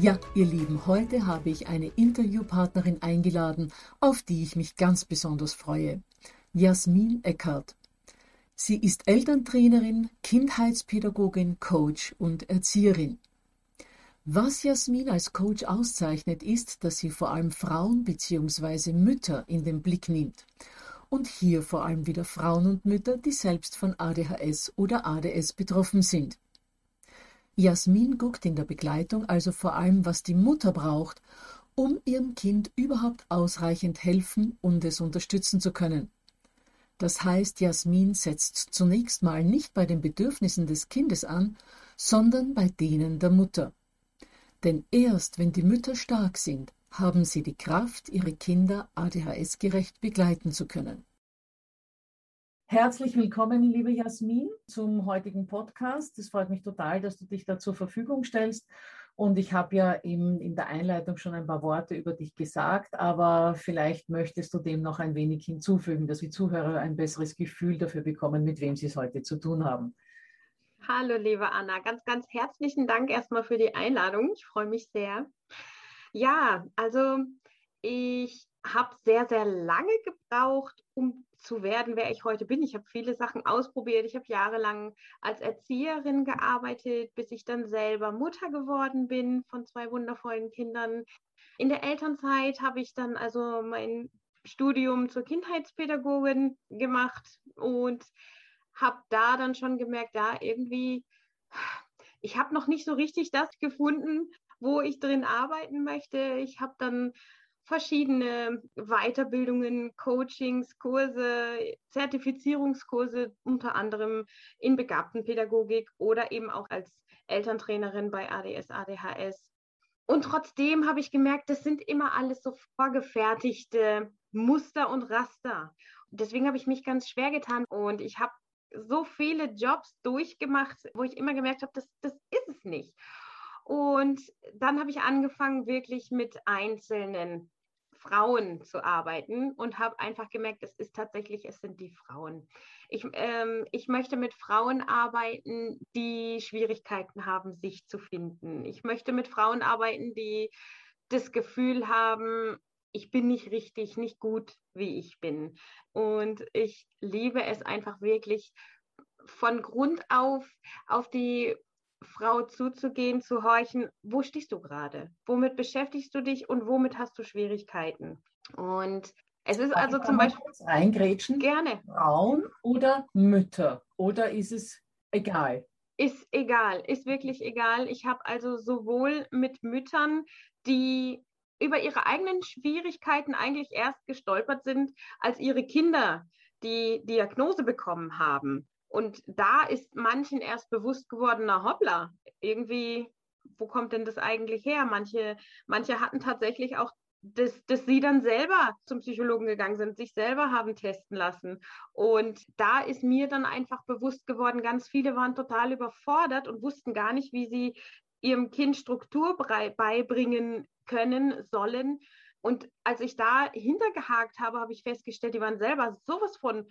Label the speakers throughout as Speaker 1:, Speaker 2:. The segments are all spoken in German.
Speaker 1: Ja, ihr Lieben, heute habe ich eine Interviewpartnerin eingeladen, auf die ich mich ganz besonders freue. Jasmin Eckert. Sie ist Elterntrainerin, Kindheitspädagogin, Coach und Erzieherin. Was Jasmin als Coach auszeichnet, ist, dass sie vor allem Frauen bzw. Mütter in den Blick nimmt. Und hier vor allem wieder Frauen und Mütter, die selbst von ADHS oder ADS betroffen sind. Jasmin guckt in der Begleitung also vor allem, was die Mutter braucht, um ihrem Kind überhaupt ausreichend helfen und es unterstützen zu können. Das heißt, Jasmin setzt zunächst mal nicht bei den Bedürfnissen des Kindes an, sondern bei denen der Mutter. Denn erst wenn die Mütter stark sind, haben sie die Kraft, ihre Kinder ADHS-gerecht begleiten zu können. Herzlich willkommen, liebe Jasmin, zum heutigen Podcast. Es freut mich total, dass du dich da zur Verfügung stellst. Und ich habe ja in, in der Einleitung schon ein paar Worte über dich gesagt, aber vielleicht möchtest du dem noch ein wenig hinzufügen, dass die Zuhörer ein besseres Gefühl dafür bekommen, mit wem sie es heute zu tun haben.
Speaker 2: Hallo, liebe Anna. Ganz, ganz herzlichen Dank erstmal für die Einladung. Ich freue mich sehr. Ja, also ich habe sehr, sehr lange gebraucht, um zu werden, wer ich heute bin. Ich habe viele Sachen ausprobiert. Ich habe jahrelang als Erzieherin gearbeitet, bis ich dann selber Mutter geworden bin von zwei wundervollen Kindern. In der Elternzeit habe ich dann also mein Studium zur Kindheitspädagogin gemacht und habe da dann schon gemerkt, ja, irgendwie, ich habe noch nicht so richtig das gefunden, wo ich drin arbeiten möchte. Ich habe dann verschiedene Weiterbildungen, Coachings, Kurse, Zertifizierungskurse, unter anderem in Begabtenpädagogik oder eben auch als Elterntrainerin bei ADS, ADHS. Und trotzdem habe ich gemerkt, das sind immer alles so vorgefertigte Muster und Raster. Deswegen habe ich mich ganz schwer getan und ich habe so viele Jobs durchgemacht, wo ich immer gemerkt habe, das, das ist es nicht. Und dann habe ich angefangen, wirklich mit einzelnen Frauen zu arbeiten und habe einfach gemerkt, es ist tatsächlich, es sind die Frauen. Ich, ähm, ich möchte mit Frauen arbeiten, die Schwierigkeiten haben, sich zu finden. Ich möchte mit Frauen arbeiten, die das Gefühl haben, ich bin nicht richtig, nicht gut, wie ich bin. Und ich liebe es einfach wirklich von Grund auf auf die Frau zuzugehen, zu horchen, wo stehst du gerade? Womit beschäftigst du dich und womit hast du Schwierigkeiten? Und es ist also zum Beispiel.
Speaker 1: Eingrätschen?
Speaker 2: Gerne.
Speaker 1: Frauen oder Mütter? Oder ist es egal?
Speaker 2: Ist egal, ist wirklich egal. Ich habe also sowohl mit Müttern, die über ihre eigenen Schwierigkeiten eigentlich erst gestolpert sind, als ihre Kinder die Diagnose bekommen haben. Und da ist manchen erst bewusst geworden, na hoppla, irgendwie, wo kommt denn das eigentlich her? Manche, manche hatten tatsächlich auch dass, dass sie dann selber zum Psychologen gegangen sind, sich selber haben testen lassen. Und da ist mir dann einfach bewusst geworden, ganz viele waren total überfordert und wussten gar nicht, wie sie ihrem Kind Struktur beibringen können, sollen. Und als ich da hintergehakt habe, habe ich festgestellt, die waren selber sowas von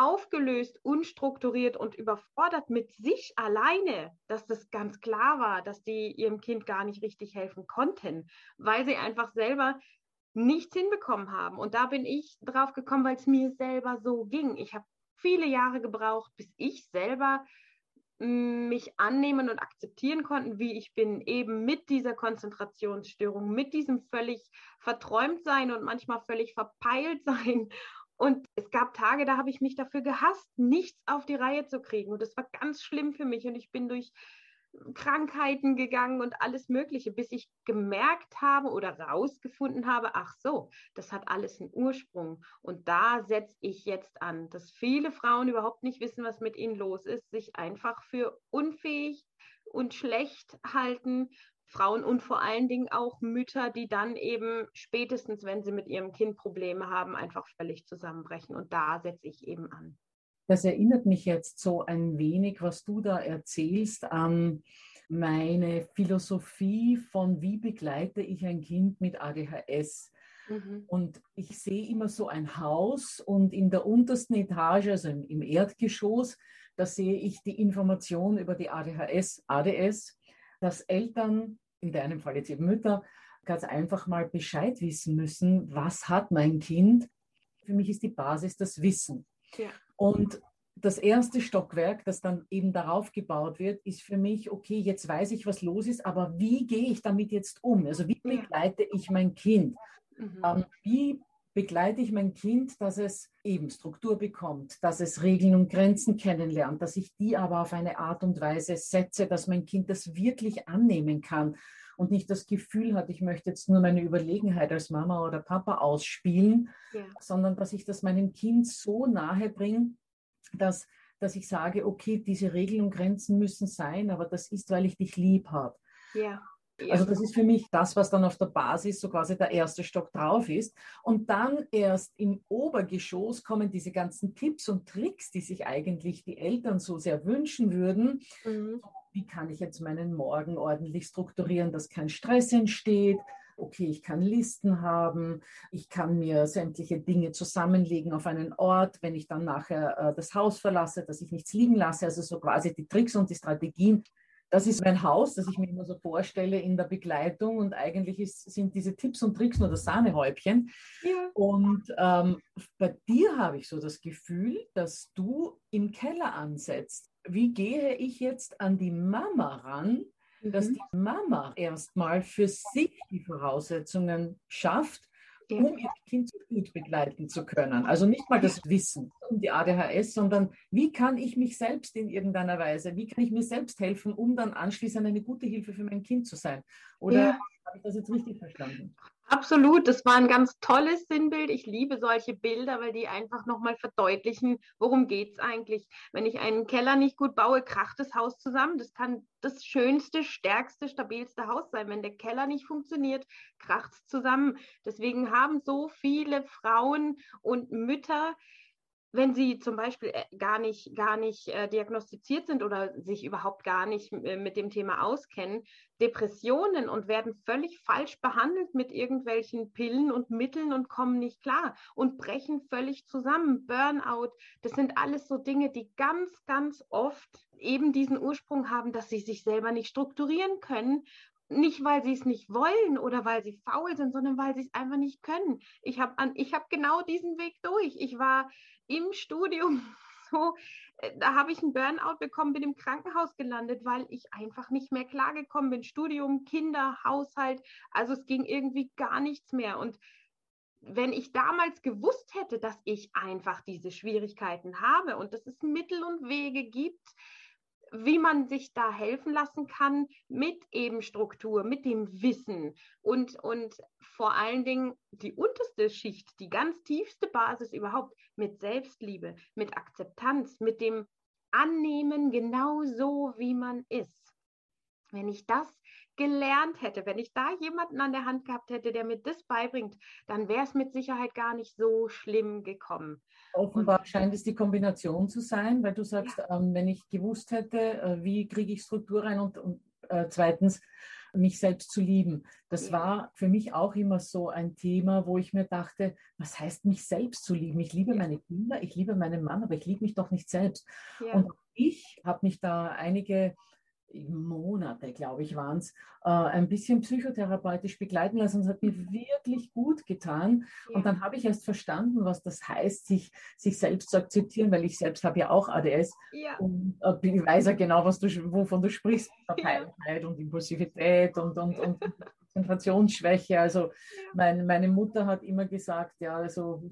Speaker 2: aufgelöst, unstrukturiert und überfordert mit sich alleine, dass das ganz klar war, dass die ihrem Kind gar nicht richtig helfen konnten, weil sie einfach selber nichts hinbekommen haben. Und da bin ich drauf gekommen, weil es mir selber so ging. Ich habe viele Jahre gebraucht, bis ich selber mich annehmen und akzeptieren konnten, wie ich bin, eben mit dieser Konzentrationsstörung, mit diesem völlig verträumt sein und manchmal völlig verpeilt sein. Und es gab Tage, da habe ich mich dafür gehasst, nichts auf die Reihe zu kriegen. Und das war ganz schlimm für mich. Und ich bin durch Krankheiten gegangen und alles Mögliche, bis ich gemerkt habe oder rausgefunden habe, ach so, das hat alles einen Ursprung. Und da setze ich jetzt an, dass viele Frauen überhaupt nicht wissen, was mit ihnen los ist, sich einfach für unfähig und schlecht halten. Frauen und vor allen Dingen auch Mütter, die dann eben spätestens, wenn sie mit ihrem Kind Probleme haben, einfach völlig zusammenbrechen. Und da setze ich eben an.
Speaker 1: Das erinnert mich jetzt so ein wenig, was du da erzählst, an meine Philosophie von, wie begleite ich ein Kind mit ADHS. Mhm. Und ich sehe immer so ein Haus und in der untersten Etage, also im Erdgeschoss, da sehe ich die Information über die ADHS, ADS, dass Eltern, in deinem Fall jetzt eben Mütter, ganz einfach mal Bescheid wissen müssen, was hat mein Kind. Für mich ist die Basis das Wissen. Ja. Und das erste Stockwerk, das dann eben darauf gebaut wird, ist für mich, okay, jetzt weiß ich, was los ist, aber wie gehe ich damit jetzt um? Also wie begleite ich mein Kind? Mhm. Ähm, wie begleite ich mein Kind, dass es eben Struktur bekommt, dass es Regeln und Grenzen kennenlernt, dass ich die aber auf eine Art und Weise setze, dass mein Kind das wirklich annehmen kann und nicht das Gefühl hat, ich möchte jetzt nur meine Überlegenheit als Mama oder Papa ausspielen, ja. sondern dass ich das meinem Kind so nahe bringe, dass, dass ich sage, okay, diese Regeln und Grenzen müssen sein, aber das ist, weil ich dich lieb habe. Ja. Also das ist für mich das, was dann auf der Basis so quasi der erste Stock drauf ist. Und dann erst im Obergeschoss kommen diese ganzen Tipps und Tricks, die sich eigentlich die Eltern so sehr wünschen würden. Mhm. Wie kann ich jetzt meinen Morgen ordentlich strukturieren, dass kein Stress entsteht? okay, ich kann Listen haben, ich kann mir sämtliche Dinge zusammenlegen auf einen Ort, wenn ich dann nachher äh, das Haus verlasse, dass ich nichts liegen lasse, also so quasi die Tricks und die Strategien. Das ist mein Haus, das ich mir immer so vorstelle in der Begleitung und eigentlich ist, sind diese Tipps und Tricks nur das Sahnehäubchen. Ja. Und ähm, bei dir habe ich so das Gefühl, dass du im Keller ansetzt. Wie gehe ich jetzt an die Mama ran, dass mhm. die Mama erstmal für sich die Voraussetzungen schafft, um ihr Kind so gut begleiten zu können. Also nicht mal das Wissen um die ADHS, sondern wie kann ich mich selbst in irgendeiner Weise, wie kann ich mir selbst helfen, um dann anschließend eine gute Hilfe für mein Kind zu sein? Oder ja. habe ich das jetzt richtig verstanden?
Speaker 2: Absolut, das war ein ganz tolles Sinnbild. Ich liebe solche Bilder, weil die einfach nochmal verdeutlichen, worum geht es eigentlich. Wenn ich einen Keller nicht gut baue, kracht das Haus zusammen. Das kann das schönste, stärkste, stabilste Haus sein. Wenn der Keller nicht funktioniert, kracht es zusammen. Deswegen haben so viele Frauen und Mütter wenn sie zum Beispiel äh, gar nicht, gar nicht äh, diagnostiziert sind oder sich überhaupt gar nicht äh, mit dem Thema auskennen, Depressionen und werden völlig falsch behandelt mit irgendwelchen Pillen und Mitteln und kommen nicht klar und brechen völlig zusammen. Burnout, das sind alles so Dinge, die ganz, ganz oft eben diesen Ursprung haben, dass sie sich selber nicht strukturieren können nicht, weil sie es nicht wollen oder weil sie faul sind, sondern weil sie es einfach nicht können. Ich habe hab genau diesen Weg durch. Ich war im Studium so, äh, da habe ich einen Burnout bekommen, bin im Krankenhaus gelandet, weil ich einfach nicht mehr klargekommen bin. Studium, Kinder, Haushalt, also es ging irgendwie gar nichts mehr. Und wenn ich damals gewusst hätte, dass ich einfach diese Schwierigkeiten habe und dass es Mittel und Wege gibt, wie man sich da helfen lassen kann mit eben Struktur, mit dem Wissen und, und vor allen Dingen die unterste Schicht, die ganz tiefste Basis überhaupt mit Selbstliebe, mit Akzeptanz, mit dem Annehmen genau so, wie man ist. Wenn ich das gelernt hätte, wenn ich da jemanden an der Hand gehabt hätte, der mir das beibringt, dann wäre es mit Sicherheit gar nicht so schlimm gekommen.
Speaker 1: Offenbar und, scheint es die Kombination zu sein, weil du sagst, ja. ähm, wenn ich gewusst hätte, äh, wie kriege ich Struktur rein und, und äh, zweitens, mich selbst zu lieben. Das ja. war für mich auch immer so ein Thema, wo ich mir dachte, was heißt mich selbst zu lieben? Ich liebe ja. meine Kinder, ich liebe meinen Mann, aber ich liebe mich doch nicht selbst. Und ich habe mich da einige Monate, glaube ich, waren es, äh, ein bisschen psychotherapeutisch begleiten lassen. Es hat mir wirklich gut getan. Ja. Und dann habe ich erst verstanden, was das heißt, sich, sich selbst zu akzeptieren, weil ich selbst habe ja auch ADS ja. und äh, weiß ja genau, was du, wovon du sprichst. Verteiltheit ja. und Impulsivität und, und, und Konzentrationsschwäche. Also ja. mein, meine Mutter hat immer gesagt, ja, also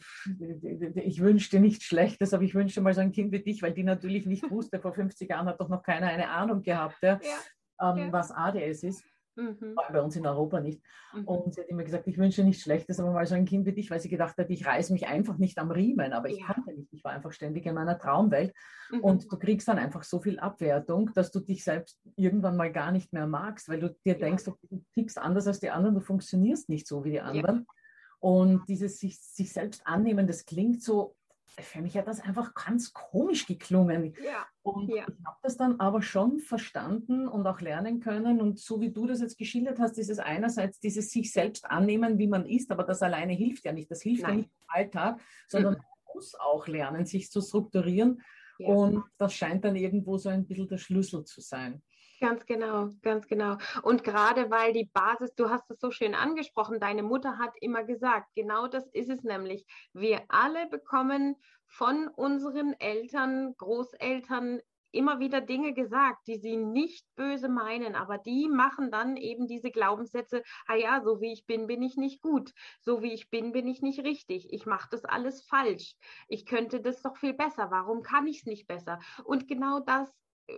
Speaker 1: ich wünschte nichts Schlechtes, aber ich wünschte mal so ein Kind wie dich, weil die natürlich nicht wusste, vor 50 Jahren hat doch noch keiner eine Ahnung gehabt, ja, ja. Ähm, was ADS ist. Mhm. Bei uns in Europa nicht. Mhm. Und sie hat immer gesagt, ich wünsche nichts Schlechtes, aber mal so ein Kind wie dich, weil sie gedacht hat, ich reiße mich einfach nicht am Riemen, aber ich ja. konnte nicht. Ich war einfach ständig in meiner Traumwelt. Mhm. Und du kriegst dann einfach so viel Abwertung, dass du dich selbst irgendwann mal gar nicht mehr magst, weil du dir ja. denkst, du tickst anders als die anderen, du funktionierst nicht so wie die anderen. Ja. Und dieses sich, sich selbst annehmen, das klingt so für mich hat das einfach ganz komisch geklungen. Ja, und ja. ich habe das dann aber schon verstanden und auch lernen können. Und so wie du das jetzt geschildert hast, ist es einerseits dieses sich selbst annehmen, wie man ist, aber das alleine hilft ja nicht. Das hilft Nein. ja nicht im Alltag, sondern mhm. man muss auch lernen, sich zu strukturieren. Ja. Und das scheint dann irgendwo so ein bisschen der Schlüssel zu sein.
Speaker 2: Ganz genau, ganz genau. Und gerade weil die Basis, du hast es so schön angesprochen, deine Mutter hat immer gesagt, genau das ist es nämlich. Wir alle bekommen von unseren Eltern, Großeltern immer wieder Dinge gesagt, die sie nicht böse meinen, aber die machen dann eben diese Glaubenssätze, ah ja, so wie ich bin, bin ich nicht gut, so wie ich bin, bin ich nicht richtig, ich mache das alles falsch, ich könnte das doch viel besser, warum kann ich es nicht besser? Und genau das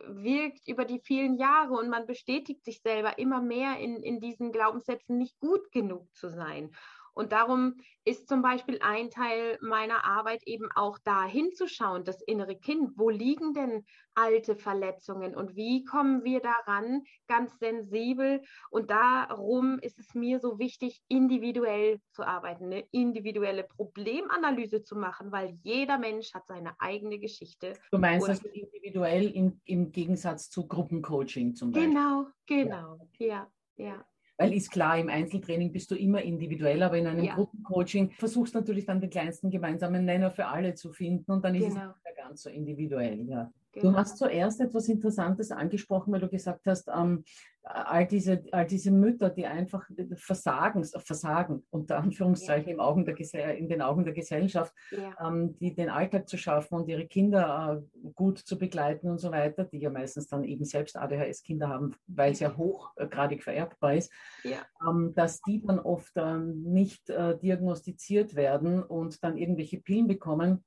Speaker 2: wirkt über die vielen Jahre und man bestätigt sich selber immer mehr in, in diesen Glaubenssätzen, nicht gut genug zu sein. Und darum ist zum Beispiel ein Teil meiner Arbeit eben auch da hinzuschauen, das innere Kind. Wo liegen denn alte Verletzungen und wie kommen wir daran ganz sensibel? Und darum ist es mir so wichtig, individuell zu arbeiten, eine individuelle Problemanalyse zu machen, weil jeder Mensch hat seine eigene Geschichte.
Speaker 1: Du meinst also individuell im, im Gegensatz zu Gruppencoaching zum
Speaker 2: Beispiel? Genau, genau, ja, ja. ja.
Speaker 1: Weil ist klar, im Einzeltraining bist du immer individuell, aber in einem ja. Gruppencoaching versuchst du natürlich dann den kleinsten gemeinsamen Nenner für alle zu finden und dann ist genau. es nicht mehr ganz so individuell. Ja. Genau. Du hast zuerst etwas Interessantes angesprochen, weil du gesagt hast, ähm, all, diese, all diese Mütter, die einfach versagen, versagen unter Anführungszeichen ja. im Augen der, in den Augen der Gesellschaft, ja. ähm, die den Alltag zu schaffen und ihre Kinder äh, gut zu begleiten und so weiter, die ja meistens dann eben selbst ADHS-Kinder haben, weil es ja hochgradig vererbbar ist, ja. ähm, dass die dann oft ähm, nicht äh, diagnostiziert werden und dann irgendwelche Pillen bekommen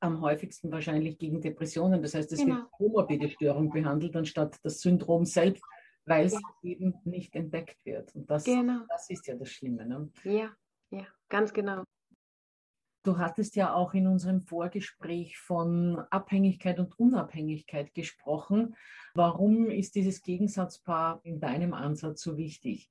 Speaker 1: am häufigsten wahrscheinlich gegen Depressionen. Das heißt, es genau. wird komorbide Störung behandelt, anstatt das Syndrom selbst, weil es ja. eben nicht entdeckt wird. Und das, genau. das ist ja das Schlimme. Ne?
Speaker 2: Ja, ja, ganz genau.
Speaker 1: Du hattest ja auch in unserem Vorgespräch von Abhängigkeit und Unabhängigkeit gesprochen. Warum ist dieses Gegensatzpaar in deinem Ansatz so wichtig?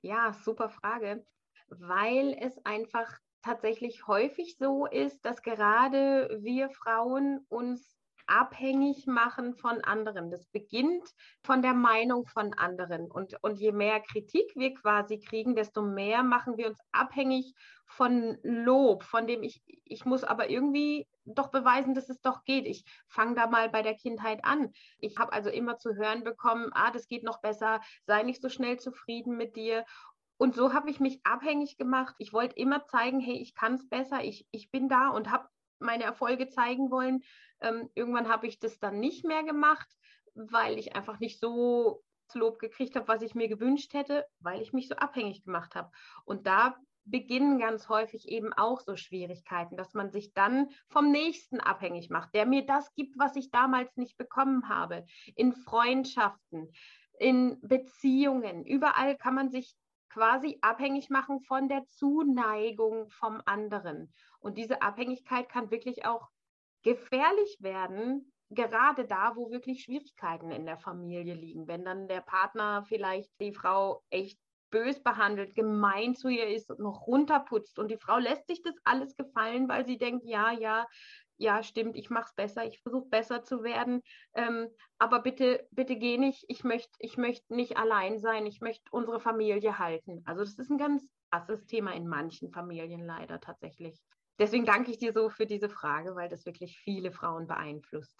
Speaker 2: Ja, super Frage. Weil es einfach tatsächlich häufig so ist, dass gerade wir Frauen uns abhängig machen von anderen. Das beginnt von der Meinung von anderen. Und, und je mehr Kritik wir quasi kriegen, desto mehr machen wir uns abhängig von Lob, von dem ich, ich muss aber irgendwie doch beweisen, dass es doch geht. Ich fange da mal bei der Kindheit an. Ich habe also immer zu hören bekommen, ah, das geht noch besser, sei nicht so schnell zufrieden mit dir. Und so habe ich mich abhängig gemacht. Ich wollte immer zeigen, hey, ich kann es besser, ich, ich bin da und habe meine Erfolge zeigen wollen. Ähm, irgendwann habe ich das dann nicht mehr gemacht, weil ich einfach nicht so Lob gekriegt habe, was ich mir gewünscht hätte, weil ich mich so abhängig gemacht habe. Und da beginnen ganz häufig eben auch so Schwierigkeiten, dass man sich dann vom Nächsten abhängig macht, der mir das gibt, was ich damals nicht bekommen habe. In Freundschaften, in Beziehungen, überall kann man sich quasi abhängig machen von der Zuneigung vom anderen. Und diese Abhängigkeit kann wirklich auch gefährlich werden, gerade da, wo wirklich Schwierigkeiten in der Familie liegen. Wenn dann der Partner vielleicht die Frau echt bös behandelt, gemein zu ihr ist und noch runterputzt und die Frau lässt sich das alles gefallen, weil sie denkt, ja, ja, ja, stimmt, ich mache es besser, ich versuche besser zu werden, ähm, aber bitte, bitte geh nicht, ich möchte ich möcht nicht allein sein, ich möchte unsere Familie halten. Also das ist ein ganz krasses Thema in manchen Familien leider tatsächlich. Deswegen danke ich dir so für diese Frage, weil das wirklich viele Frauen beeinflusst.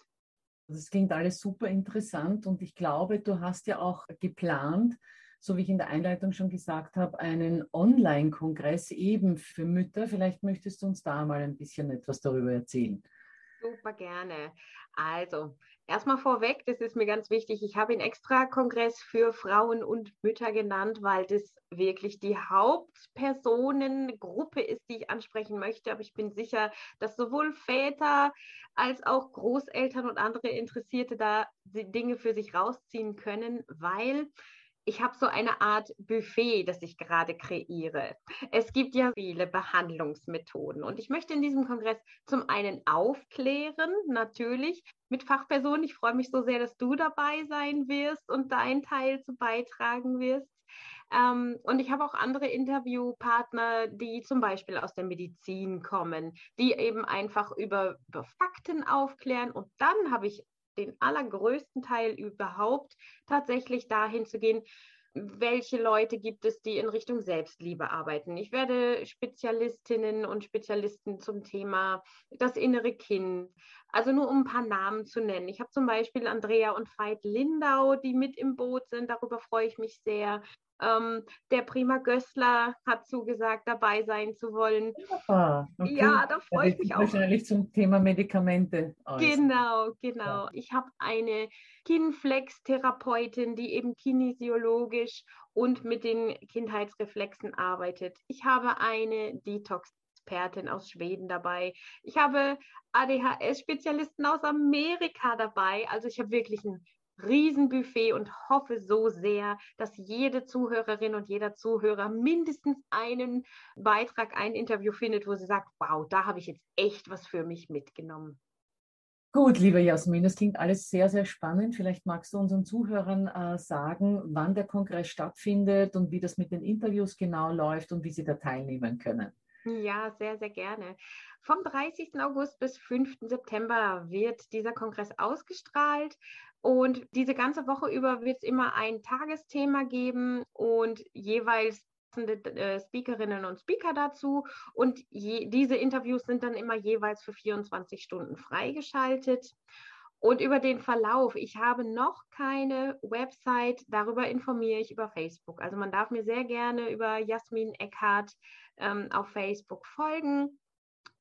Speaker 1: Das klingt alles super interessant und ich glaube, du hast ja auch geplant, so wie ich in der Einleitung schon gesagt habe, einen Online-Kongress eben für Mütter. Vielleicht möchtest du uns da mal ein bisschen etwas darüber erzählen.
Speaker 2: Super gerne. Also, erstmal vorweg, das ist mir ganz wichtig. Ich habe ihn extra Kongress für Frauen und Mütter genannt, weil das wirklich die Hauptpersonengruppe ist, die ich ansprechen möchte. Aber ich bin sicher, dass sowohl Väter als auch Großeltern und andere Interessierte da Dinge für sich rausziehen können, weil ich habe so eine Art Buffet, das ich gerade kreiere. Es gibt ja viele Behandlungsmethoden und ich möchte in diesem Kongress zum einen aufklären, natürlich mit Fachpersonen. Ich freue mich so sehr, dass du dabei sein wirst und deinen Teil zu beitragen wirst. Ähm, und ich habe auch andere Interviewpartner, die zum Beispiel aus der Medizin kommen, die eben einfach über, über Fakten aufklären. Und dann habe ich den allergrößten Teil überhaupt tatsächlich dahin zu gehen, welche Leute gibt es, die in Richtung Selbstliebe arbeiten. Ich werde Spezialistinnen und Spezialisten zum Thema das innere Kind, also nur um ein paar Namen zu nennen. Ich habe zum Beispiel Andrea und Veit Lindau, die mit im Boot sind. Darüber freue ich mich sehr. Ähm, der Prima Gößler hat zugesagt, dabei sein zu wollen.
Speaker 1: Ah, okay. Ja, da freue ich mich auch. Wahrscheinlich zum Thema Medikamente.
Speaker 2: Aus. Genau, genau. Ja. Ich habe eine Kinflex-Therapeutin, die eben kinesiologisch und mit den Kindheitsreflexen arbeitet. Ich habe eine Detox Expertin aus Schweden dabei. Ich habe ADHS-Spezialisten aus Amerika dabei. Also ich habe wirklich ein Riesenbuffet und hoffe so sehr, dass jede Zuhörerin und jeder Zuhörer mindestens einen Beitrag, ein Interview findet, wo sie sagt, wow, da habe ich jetzt echt was für mich mitgenommen.
Speaker 1: Gut, liebe Jasmin, das klingt alles sehr, sehr spannend. Vielleicht magst du unseren Zuhörern äh, sagen, wann der Kongress stattfindet und wie das mit den Interviews genau läuft und wie sie da teilnehmen können.
Speaker 2: Ja, sehr, sehr gerne. Vom 30. August bis 5. September wird dieser Kongress ausgestrahlt. Und diese ganze Woche über wird es immer ein Tagesthema geben und jeweils äh, Speakerinnen und Speaker dazu. Und je, diese Interviews sind dann immer jeweils für 24 Stunden freigeschaltet. Und über den Verlauf, ich habe noch keine Website, darüber informiere ich über Facebook. Also man darf mir sehr gerne über Jasmin Eckhardt ähm, auf Facebook folgen.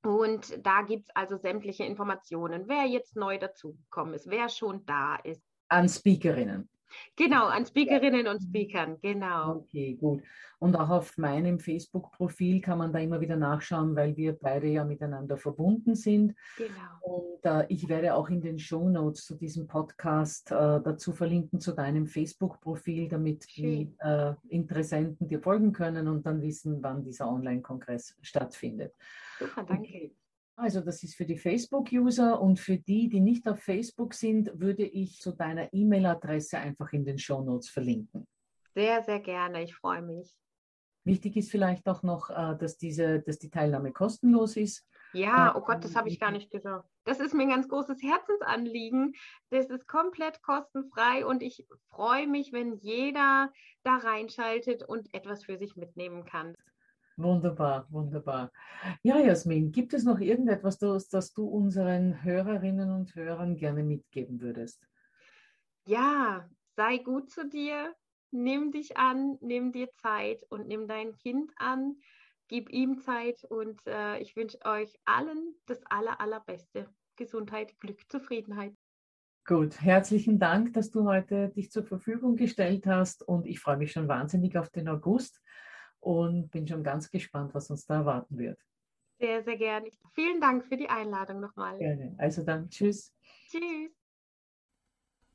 Speaker 2: Und da gibt es also sämtliche Informationen, wer jetzt neu dazugekommen ist, wer schon da ist.
Speaker 1: An Speakerinnen.
Speaker 2: Genau, an Speakerinnen ja. und Speakern, genau.
Speaker 1: Okay, gut. Und auch auf meinem Facebook-Profil kann man da immer wieder nachschauen, weil wir beide ja miteinander verbunden sind. Genau. Und äh, ich werde auch in den Show Notes zu diesem Podcast äh, dazu verlinken zu deinem Facebook-Profil, damit Schön. die äh, Interessenten dir folgen können und dann wissen, wann dieser Online-Kongress stattfindet.
Speaker 2: Super, danke. Okay.
Speaker 1: Also das ist für die Facebook-User und für die, die nicht auf Facebook sind, würde ich zu deiner E-Mail-Adresse einfach in den Show Notes verlinken.
Speaker 2: Sehr, sehr gerne. Ich freue mich.
Speaker 1: Wichtig ist vielleicht auch noch, äh, dass, diese, dass die Teilnahme kostenlos ist.
Speaker 2: Ja, äh, oh Gott, das habe ich gar nicht gesagt. Das ist mir ein ganz großes Herzensanliegen. Das ist komplett kostenfrei und ich freue mich, wenn jeder da reinschaltet und etwas für sich mitnehmen kann.
Speaker 1: Wunderbar, wunderbar. Ja, Jasmin, gibt es noch irgendetwas, das, das du unseren Hörerinnen und Hörern gerne mitgeben würdest?
Speaker 2: Ja, sei gut zu dir, nimm dich an, nimm dir Zeit und nimm dein Kind an, gib ihm Zeit und äh, ich wünsche euch allen das aller, allerbeste. Gesundheit, Glück, Zufriedenheit.
Speaker 1: Gut, herzlichen Dank, dass du heute dich zur Verfügung gestellt hast und ich freue mich schon wahnsinnig auf den August. Und bin schon ganz gespannt, was uns da erwarten wird.
Speaker 2: Sehr, sehr gerne. Vielen Dank für die Einladung nochmal.
Speaker 1: Gerne. Also dann, tschüss.
Speaker 2: Tschüss.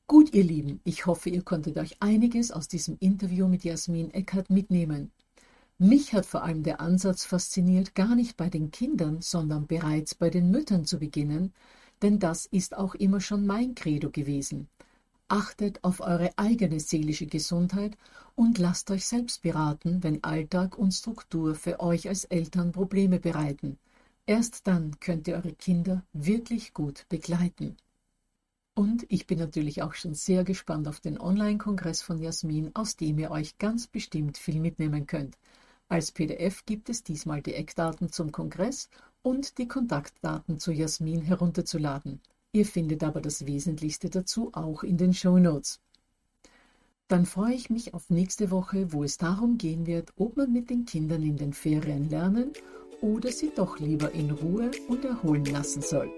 Speaker 1: Gut, ihr Lieben, ich hoffe, ihr konntet euch einiges aus diesem Interview mit Jasmin Eckert mitnehmen. Mich hat vor allem der Ansatz fasziniert, gar nicht bei den Kindern, sondern bereits bei den Müttern zu beginnen, denn das ist auch immer schon mein Credo gewesen. Achtet auf eure eigene seelische Gesundheit und lasst euch selbst beraten, wenn Alltag und Struktur für euch als Eltern Probleme bereiten. Erst dann könnt ihr eure Kinder wirklich gut begleiten. Und ich bin natürlich auch schon sehr gespannt auf den Online-Kongress von Jasmin, aus dem ihr euch ganz bestimmt viel mitnehmen könnt. Als PDF gibt es diesmal die Eckdaten zum Kongress und die Kontaktdaten zu Jasmin herunterzuladen. Ihr findet aber das Wesentlichste dazu auch in den Show Notes. Dann freue ich mich auf nächste Woche, wo es darum gehen wird, ob man mit den Kindern in den Ferien lernen oder sie doch lieber in Ruhe und erholen lassen soll.